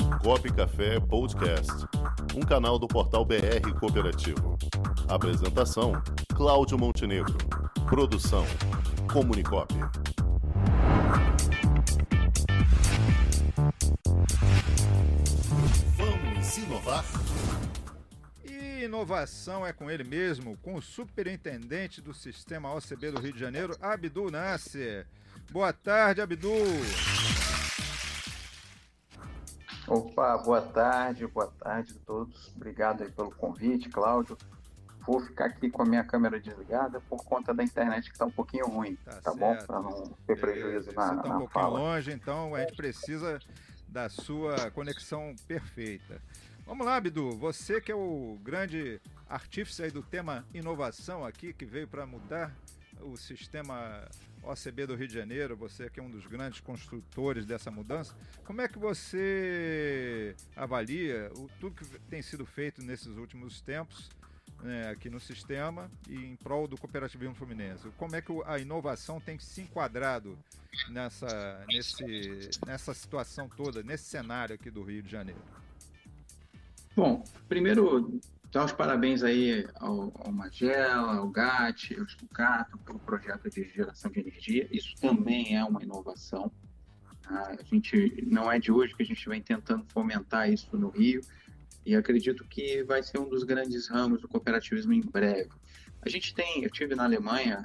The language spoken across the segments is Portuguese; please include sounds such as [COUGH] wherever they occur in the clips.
Comunicop Café Podcast, um canal do portal BR Cooperativo. Apresentação: Cláudio Montenegro. Produção: Comunicop. Vamos inovar? E inovação é com ele mesmo, com o superintendente do sistema OCB do Rio de Janeiro, Abdul Nasser. Boa tarde, Abdul. Opa, boa tarde, boa tarde a todos. Obrigado aí pelo convite, Cláudio. Vou ficar aqui com a minha câmera desligada por conta da internet que está um pouquinho ruim, tá, tá bom? Para não ter prejuízo na, Você tá um pouquinho fala. longe, então a gente precisa da sua conexão perfeita. Vamos lá, Abdu, você que é o grande artífice aí do tema inovação aqui, que veio para mudar o sistema OCB do Rio de Janeiro, você que é um dos grandes construtores dessa mudança, como é que você avalia o, tudo que tem sido feito nesses últimos tempos né, aqui no sistema e em prol do cooperativismo fluminense? Como é que a inovação tem se enquadrado nessa, nesse, nessa situação toda, nesse cenário aqui do Rio de Janeiro? Bom, primeiro, dar os parabéns aí ao, ao Magela, ao GAT, ao Stucato, pelo projeto de geração de energia. Isso também é uma inovação. A gente não é de hoje que a gente vem tentando fomentar isso no Rio e acredito que vai ser um dos grandes ramos do cooperativismo em breve. A gente tem, eu tive na Alemanha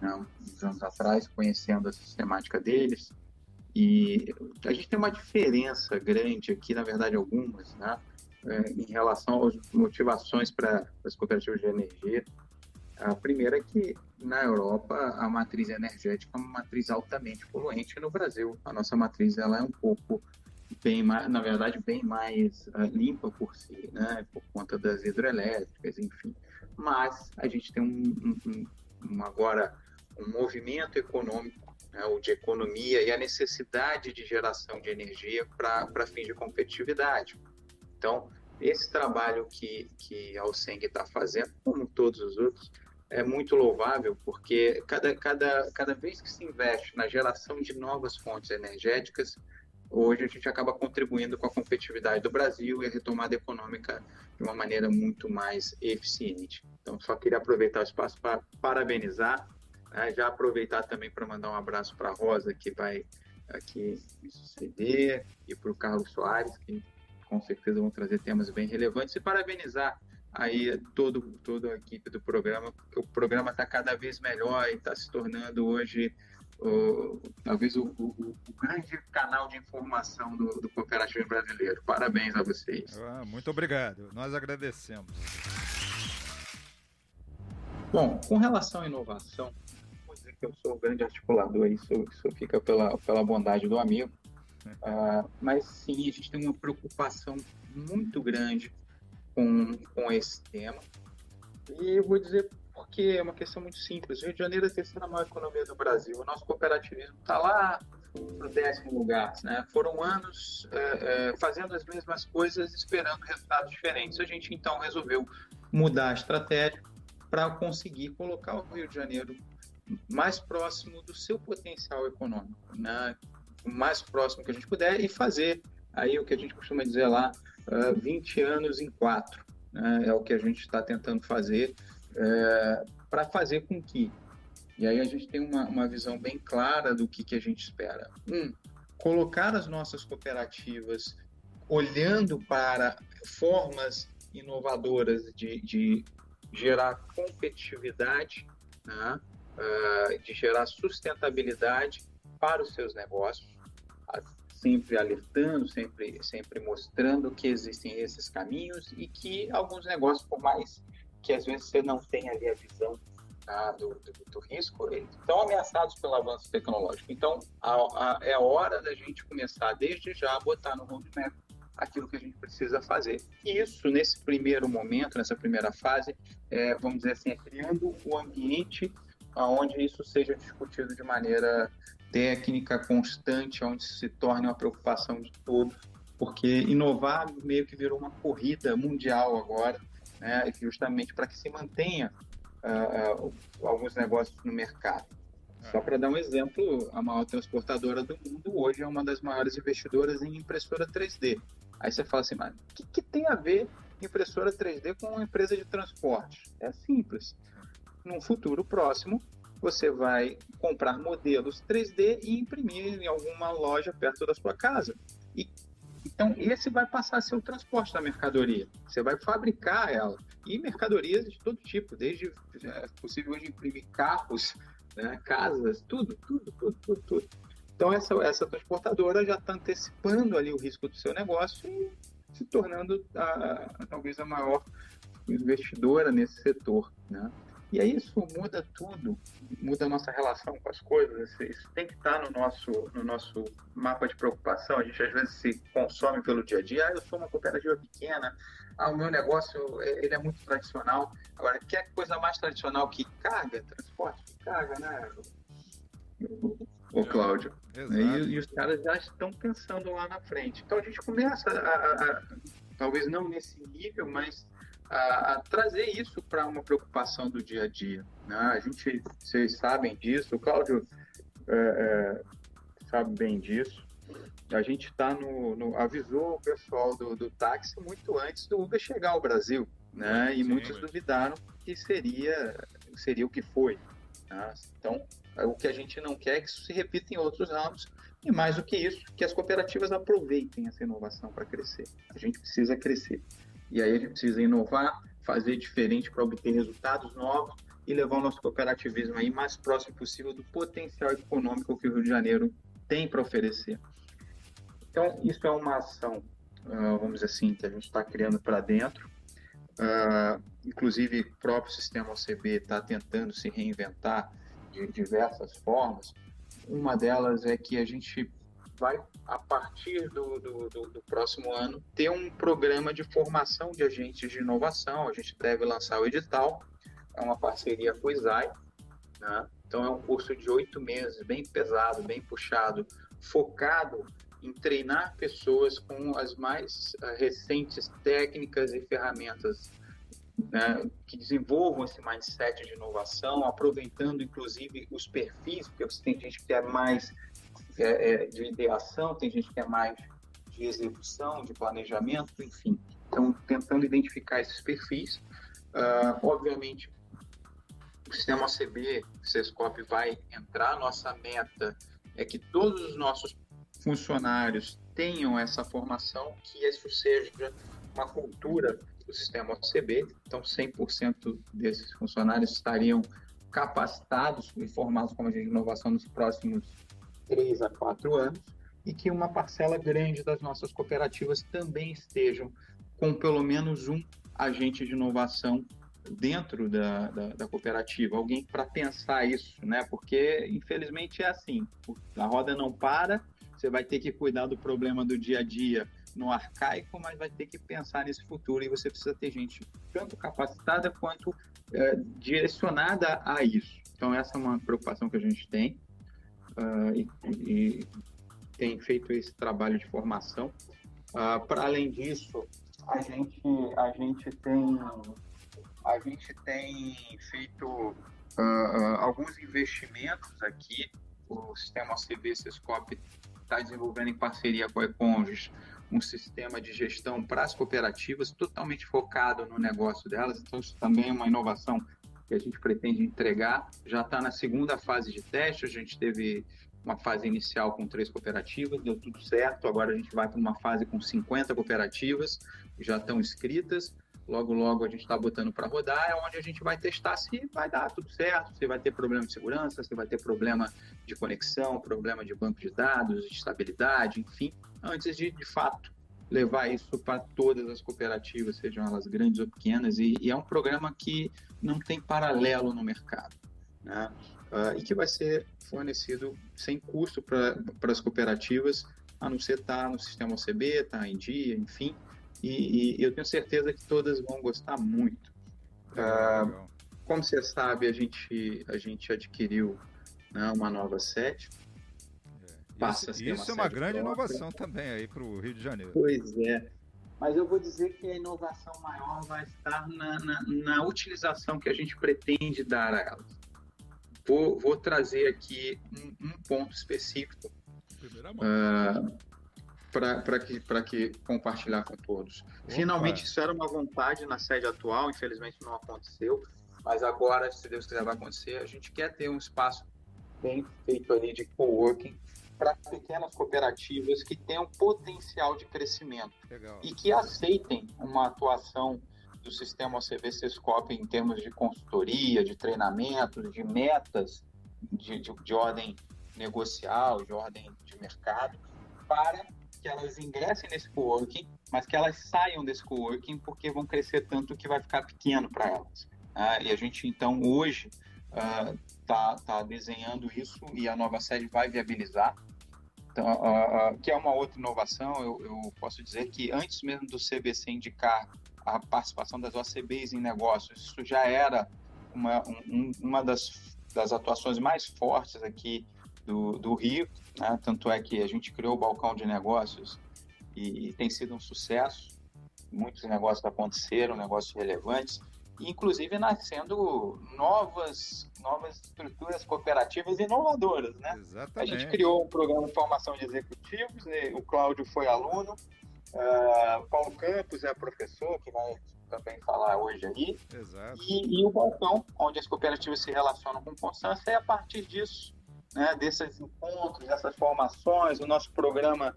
né, uns anos atrás conhecendo a sistemática deles e a gente tem uma diferença grande aqui, na verdade algumas, né? Em relação às motivações para as cooperativas de energia. A primeira é que na Europa a matriz energética é uma matriz altamente poluente. No Brasil a nossa matriz ela é um pouco bem mais, na verdade bem mais uh, limpa por si, né, por conta das hidrelétricas, enfim. Mas a gente tem um, um, um agora um movimento econômico, né, ou de economia e a necessidade de geração de energia para fins de competitividade. Então, esse trabalho que, que a Alceng está fazendo, como todos os outros, é muito louvável, porque cada, cada, cada vez que se investe na geração de novas fontes energéticas, hoje a gente acaba contribuindo com a competitividade do Brasil e a retomada econômica de uma maneira muito mais eficiente. Então, só queria aproveitar o espaço para parabenizar, né, já aproveitar também para mandar um abraço para a Rosa, que vai aqui me suceder, e para o Carlos Soares, que com certeza vão trazer temas bem relevantes e parabenizar aí todo, toda a equipe do programa, porque o programa está cada vez melhor e está se tornando hoje o, talvez o, o, o, grande canal de informação do, do cooperativo brasileiro. Parabéns a vocês. Ah, muito obrigado, nós agradecemos. Bom, com relação à inovação, vou dizer que eu sou o grande articulador, isso, isso fica pela, pela bondade do amigo. Uh, mas sim, a gente tem uma preocupação muito grande com, com esse tema. E eu vou dizer porque é uma questão muito simples. O Rio de Janeiro é a terceira maior economia do Brasil. O nosso cooperativismo está lá no décimo lugar. Né? Foram anos uh, uh, fazendo as mesmas coisas, esperando resultados diferentes. A gente então resolveu mudar a estratégia para conseguir colocar o Rio de Janeiro mais próximo do seu potencial econômico, né? O mais próximo que a gente puder e fazer aí o que a gente costuma dizer lá, uh, 20 anos em quatro. Né? É o que a gente está tentando fazer uh, para fazer com que. E aí a gente tem uma, uma visão bem clara do que, que a gente espera. Um, colocar as nossas cooperativas olhando para formas inovadoras de, de gerar competitividade, né? uh, de gerar sustentabilidade para os seus negócios, sempre alertando, sempre, sempre mostrando que existem esses caminhos e que alguns negócios, por mais que às vezes você não tenha ali a visão tá, do, do, do, risco, eles estão ameaçados pelo avanço tecnológico. Então, a, a, é hora da gente começar desde já a botar no roadmap aquilo que a gente precisa fazer. E isso, nesse primeiro momento, nessa primeira fase, é, vamos dizer assim, é criando o ambiente onde isso seja discutido de maneira técnica constante, onde se torne uma preocupação de todos, porque inovar meio que virou uma corrida mundial agora, né, justamente para que se mantenha uh, alguns negócios no mercado. Só para dar um exemplo, a maior transportadora do mundo hoje é uma das maiores investidoras em impressora 3D. Aí você fala assim, mas o que, que tem a ver impressora 3D com uma empresa de transporte? É simples. Num futuro próximo, você vai comprar modelos 3D e imprimir em alguma loja perto da sua casa. E, então, esse vai passar a ser o transporte da mercadoria. Você vai fabricar ela. E mercadorias de todo tipo, desde é possível hoje imprimir carros, né, casas, tudo, tudo, tudo, tudo, tudo. Então, essa, essa transportadora já está antecipando ali o risco do seu negócio e se tornando a, talvez a maior investidora nesse setor. Né? E aí isso muda tudo, muda a nossa relação com as coisas. Isso tem que estar no nosso, no nosso mapa de preocupação. A gente às vezes se consome pelo dia a dia. Ah, eu sou uma cooperativa pequena. Ah, o meu negócio é, ele é muito tradicional. Agora, quer coisa mais tradicional que carga, transporte que carga, né? O Cláudio. E, e, os caras já estão pensando lá na frente. Então a gente começa a, a, a talvez não nesse nível, mas a, a trazer isso para uma preocupação do dia a dia. Né? A gente, vocês sabem disso, o Cláudio é, é, sabe bem disso. A gente está no, no, avisou o pessoal do, do táxi muito antes do Uber chegar ao Brasil, né? E Sim, muitos mas... duvidaram que seria seria o que foi. Né? Então, é o que a gente não quer é que isso se repita em outros ramos e mais do que isso, que as cooperativas aproveitem essa inovação para crescer. A gente precisa crescer. E aí a gente precisa inovar, fazer diferente para obter resultados novos e levar o nosso cooperativismo aí mais próximo possível do potencial econômico que o Rio de Janeiro tem para oferecer. Então, isso é uma ação, uh, vamos dizer assim, que a gente está criando para dentro. Uh, inclusive, o próprio sistema OCB está tentando se reinventar de diversas formas. Uma delas é que a gente vai, a partir do, do, do, do, próximo ano, ter um programa de formação de agentes de inovação. A gente deve lançar o edital, é uma parceria com o ISAI, né? então é um curso de oito meses, bem pesado, bem puxado, focado em treinar pessoas com as mais uh, recentes técnicas e ferramentas né, que desenvolvam esse mindset de inovação, aproveitando inclusive os perfis, porque você tem gente que é mais é, é, de ideação, tem gente que é mais de execução, de planejamento, enfim. Então, tentando identificar esses perfis. Uh, obviamente, o sistema OCB, o Sescop vai entrar. Nossa meta é que todos os nossos funcionários tenham essa formação, que isso seja uma cultura do sistema OCB. Então, 100% desses funcionários estariam capacitados e formados como agente de inovação nos próximos três a quatro anos e que uma parcela grande das nossas cooperativas também estejam com pelo menos um agente de inovação dentro da, da, da cooperativa, alguém para pensar isso, né? Porque infelizmente é assim, a roda não para, você vai ter que cuidar do problema do dia a dia no arcaico, mas vai ter que pensar nesse futuro e você precisa ter gente tanto capacitada quanto é, direcionada a isso. Então essa é uma preocupação que a gente tem uh, e, e, tem feito esse trabalho de formação. Uh, ah, Para além disso, a gente, a gente tem a gente tem feito uh, alguns investimentos aqui. O sistema CB Sescop está desenvolvendo em parceria com a Econges um sistema de gestão para as cooperativas totalmente focado no negócio delas. Então, isso também é uma inovação que a gente pretende entregar. Já está na segunda fase de teste, a gente teve uma fase inicial com três cooperativas, deu tudo certo. Agora a gente vai para uma fase com 50 cooperativas, que já estão inscritas. Logo, logo a gente está botando para rodar, é onde a gente vai testar se vai dar tudo certo, se vai ter problema de segurança, se vai ter problema de conexão, problema de banco de dados, de estabilidade, enfim, antes de, de fato, levar isso para todas as cooperativas, sejam elas grandes ou pequenas, e, e é um programa que não tem paralelo no mercado, né? Uh, e que vai ser fornecido sem custo para as cooperativas, a não ser estar tá no sistema OCB, estar tá em dia, enfim, e, e, eu tenho certeza que todas vão gostar muito. Uh, como você sabe, a gente, a gente adquiriu né, uma nova sete, passa isso, isso é uma grande própria. inovação também aí para o Rio de Janeiro. Pois é. Mas eu vou dizer que a inovação maior vai estar na, na, na utilização que a gente pretende dar a elas. vou, vou trazer aqui um, um ponto específico uh, para que, que compartilhar com todos. Opa. Finalmente, isso era uma vontade na sede atual, infelizmente não aconteceu, mas agora, se Deus quiser, vai acontecer. A gente quer ter um espaço bem feito ali de coworking para pequenas cooperativas que tenham potencial de crescimento Legal. e que aceitem uma atuação do sistema OCB Sescop em termos de consultoria, de treinamento, de metas de, de, de ordem negocial, de ordem de mercado, para que elas ingressem nesse coworking, mas que elas saiam desse coworking porque vão crescer tanto que vai ficar pequeno para elas. Ah, e a gente, então, hoje está uh, tá desenhando isso e a nova sede vai viabilizar. Então, uh, uh, que é uma outra inovação, eu, eu, posso dizer que antes mesmo do CBC indicar a participação das OCBs em negócios, isso já era uma, um, uma das, das atuações mais fortes aqui do, do Rio, né? tanto é que a gente criou o balcão de negócios e, e tem sido um sucesso, muitos negócios aconteceram, negócios relevantes, inclusive nascendo novas, novas estruturas cooperativas inovadoras, né? Exatamente. A gente criou um programa de formação de executivos, o Cláudio foi aluno, uh, Paulo Campos é professor, que vai também falar hoje aí, Exato. E, e o balcão, onde as cooperativas se relacionam com Constância, é a partir disso, né, desses encontros, dessas formações, o nosso programa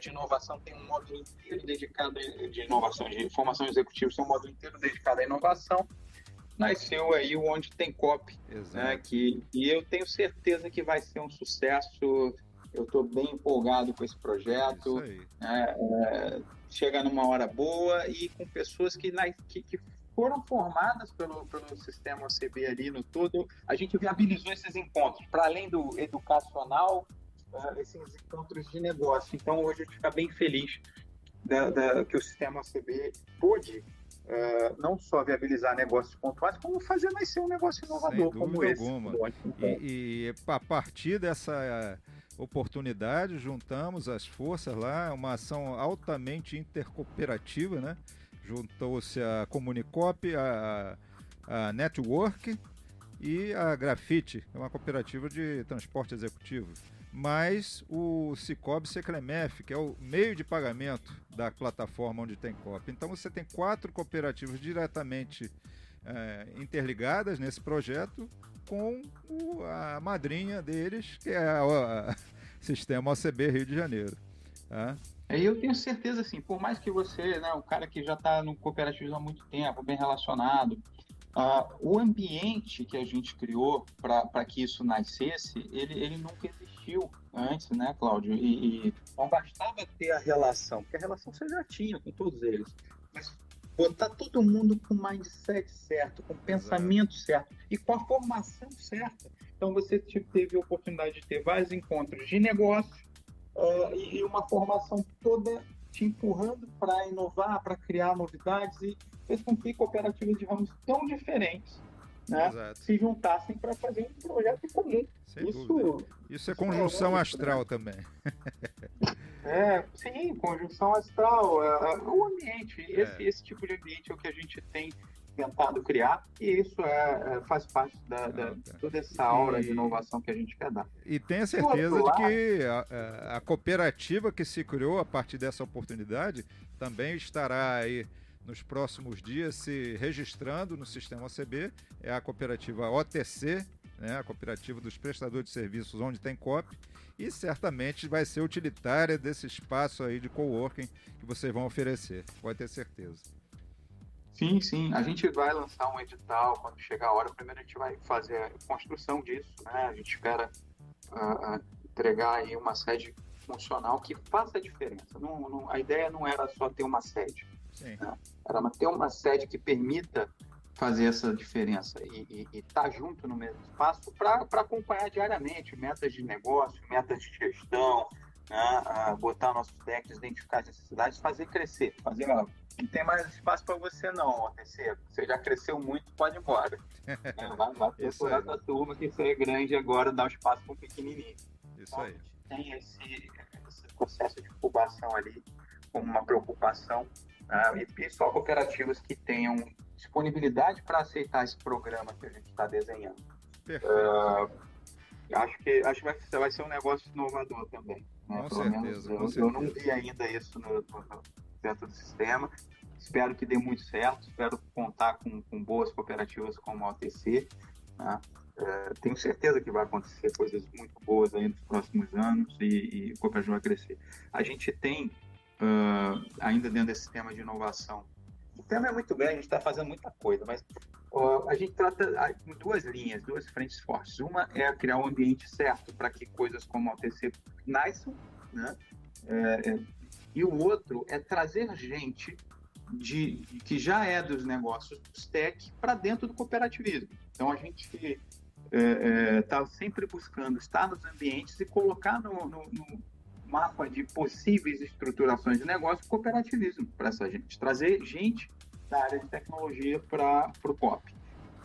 de inovação tem um módulo inteiro dedicado de inovação, de formação executiva, tem um módulo inteiro dedicado à inovação. Nasceu aí o Onde Tem Cop, né, que, e eu tenho certeza que vai ser um sucesso. Eu estou bem empolgado com esse projeto. Né, é, chega numa hora boa e com pessoas que, que, que foram formadas pelo, pelo sistema OCB ali no todo. A gente viabilizou esses encontros, para além do educacional, uh, esses encontros de negócio. Então, hoje a gente fica bem feliz da, da, que o sistema OCB pôde uh, não só viabilizar negócios pontuais, como fazer nascer um negócio inovador como esse. Alguma. E, e a partir dessa oportunidade, juntamos as forças lá, uma ação altamente intercooperativa, né? Juntou-se a Comunicop, a, a Network e a Grafite, é uma cooperativa de transporte executivo mais o Cicobi Secremef, que é o meio de pagamento da plataforma onde tem COP. Então você tem quatro cooperativas diretamente é, interligadas nesse projeto com o, a madrinha deles, que é o [LAUGHS] Sistema OCB Rio de Janeiro. Tá? É, eu tenho certeza, assim, por mais que você, né, o cara que já está no cooperativismo há muito tempo, bem relacionado, uh, o ambiente que a gente criou para que isso nascesse, ele, ele nunca existiu existiu antes, né, Cláudio? E, e, não bastava ter a relação, porque a relação você já tinha com todos eles, mas botar todo mundo com o mindset certo, com o pensamento certo e com a formação certa. Então você teve a oportunidade de ter vários encontros de negócio uh, e uma formação toda te empurrando para inovar, para criar novidades e fez com que cooperativas de ramos tão diferentes né, se juntassem para fazer um projeto comum. Sem isso, dúvida. isso é conjunção é, astral também. [LAUGHS] é, sim, conjunção astral. É, é, o ambiente, é. esse, esse tipo de ambiente é o que a gente tem tentado criar e isso é, é faz parte da, da toda essa aura e, de inovação que a gente quer dar. E tenha certeza de que a, a, cooperativa que se criou a partir dessa oportunidade também estará aí nos próximos dias se registrando no sistema OCB, é a cooperativa OTC, né, a cooperativa dos prestadores de serviços onde tem COP, e certamente vai ser utilitária desse espaço aí de coworking que vocês vão oferecer, pode ter certeza. Sim, sim. A gente vai lançar um edital quando chegar a hora. Primeiro a gente vai fazer a construção disso, né? A gente espera uh, entregar aí uma sede funcional que faça a diferença. Não, não, a ideia não era só ter uma sede. Sim. Era ter uma sede que permita fazer essa diferença e estar tá junto no mesmo espaço para acompanhar diariamente metas de negócio, metas de gestão, né? botar nossos decks, identificar as necessidades, fazer crescer, fazer não tem mais espaço para você não, OTC. Você já cresceu muito, pode ir embora. [LAUGHS] É, vai, vai procurar a turma que você é grande agora, dá um espaço para um pequenininho. Isso então, aí. tem esse, esse processo de incubação ali como uma preocupação né? e só cooperativas que tenham disponibilidade para aceitar esse programa que a gente está desenhando. Uh, acho que, acho que vai, vai ser um negócio inovador também. Né? Com Pelo certeza, menos, eu, certeza. eu não vi ainda isso no, no, dentro do sistema. Espero que dê muito certo, espero contar com, com boas cooperativas como a OTC. Né? É, tenho certeza que vai acontecer coisas muito boas aí nos próximos anos e, e o cooperativa vai crescer. A gente tem, uh, ainda dentro desse tema de inovação, o tema é muito grande, a gente está fazendo muita coisa, mas uh, a gente trata em duas linhas, duas frentes fortes. Uma é criar um ambiente certo para que coisas como a OTC nasçam, né? É, é, e o outro é trazer gente de, que já é dos negócios tech para dentro do cooperativismo. Então a gente está é, é, sempre buscando estar nos ambientes e colocar no, no, no mapa de possíveis estruturações de negócio cooperativismo para essa gente, trazer gente da área de tecnologia para o COP.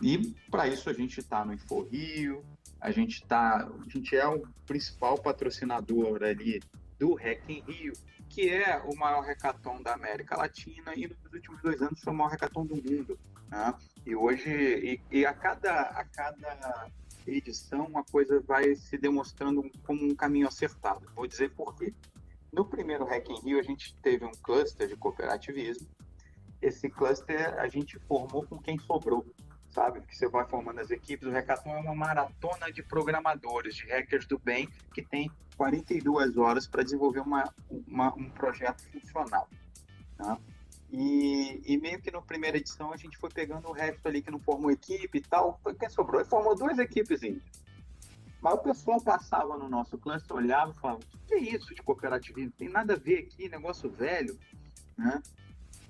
E para isso a gente está no InfoRio, a gente tá, a gente é o principal patrocinador ali do Hack em Rio, que é o maior hackathon da América Latina e nos últimos dois anos foi o maior hackathon do mundo. Né? E hoje, e, e, a, cada, a cada edição, uma coisa vai se demonstrando como um caminho acertado. Vou dizer por quê. No primeiro Hack in Rio, a gente teve um cluster de cooperativismo. Esse cluster a gente formou com quem sobrou sabe? Que você vai formando as equipes. O Hackathon é uma maratona de programadores, de hackers do bem, que tem 42 horas para desenvolver uma, uma, um projeto funcional. Tá? E, e, meio que na primeira edição a gente foi pegando o resto ali que não formou equipe e tal. Foi quem sobrou e formou duas equipes. Mas o pessoal passava no nosso cluster, olhava e falava: o que é isso de cooperativismo? Tem nada a ver aqui, negócio velho. Né?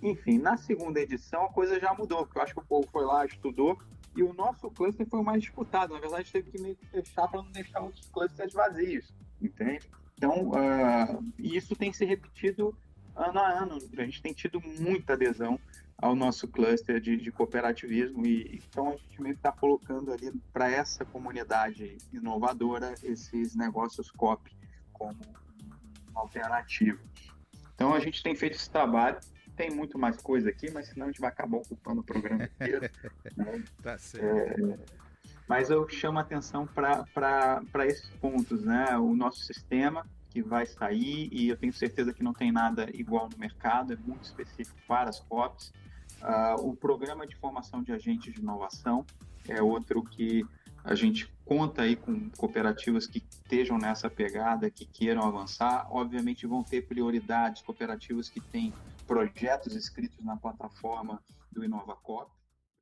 Enfim, na segunda edição a coisa já mudou, porque eu acho que o povo foi lá, estudou, e o nosso cluster foi o mais disputado. Na verdade, teve que meio que fechar para não deixar outros clusters vazios, entende? Então, uh, isso tem se repetido ano a ano. A gente tem tido muita adesão ao nosso cluster de, de cooperativismo e então a gente meio que está colocando ali para essa comunidade inovadora esses negócios COP como uma alternativa. Então a gente tem feito esse trabalho tem muito mais coisa aqui, mas senão a gente vai acabar ocupando o programa inteiro. [LAUGHS] né? Tá certo. É, mas eu chamo a atenção para esses pontos, né? O nosso sistema que vai sair, e eu tenho certeza que não tem nada igual no mercado, é muito específico para as COPs. Uh, o programa de formação de agentes de inovação é outro que a gente conta aí com cooperativas que estejam nessa pegada, que queiram avançar. Obviamente vão ter prioridades, cooperativas que têm projetos escritos na plataforma do InovaCop,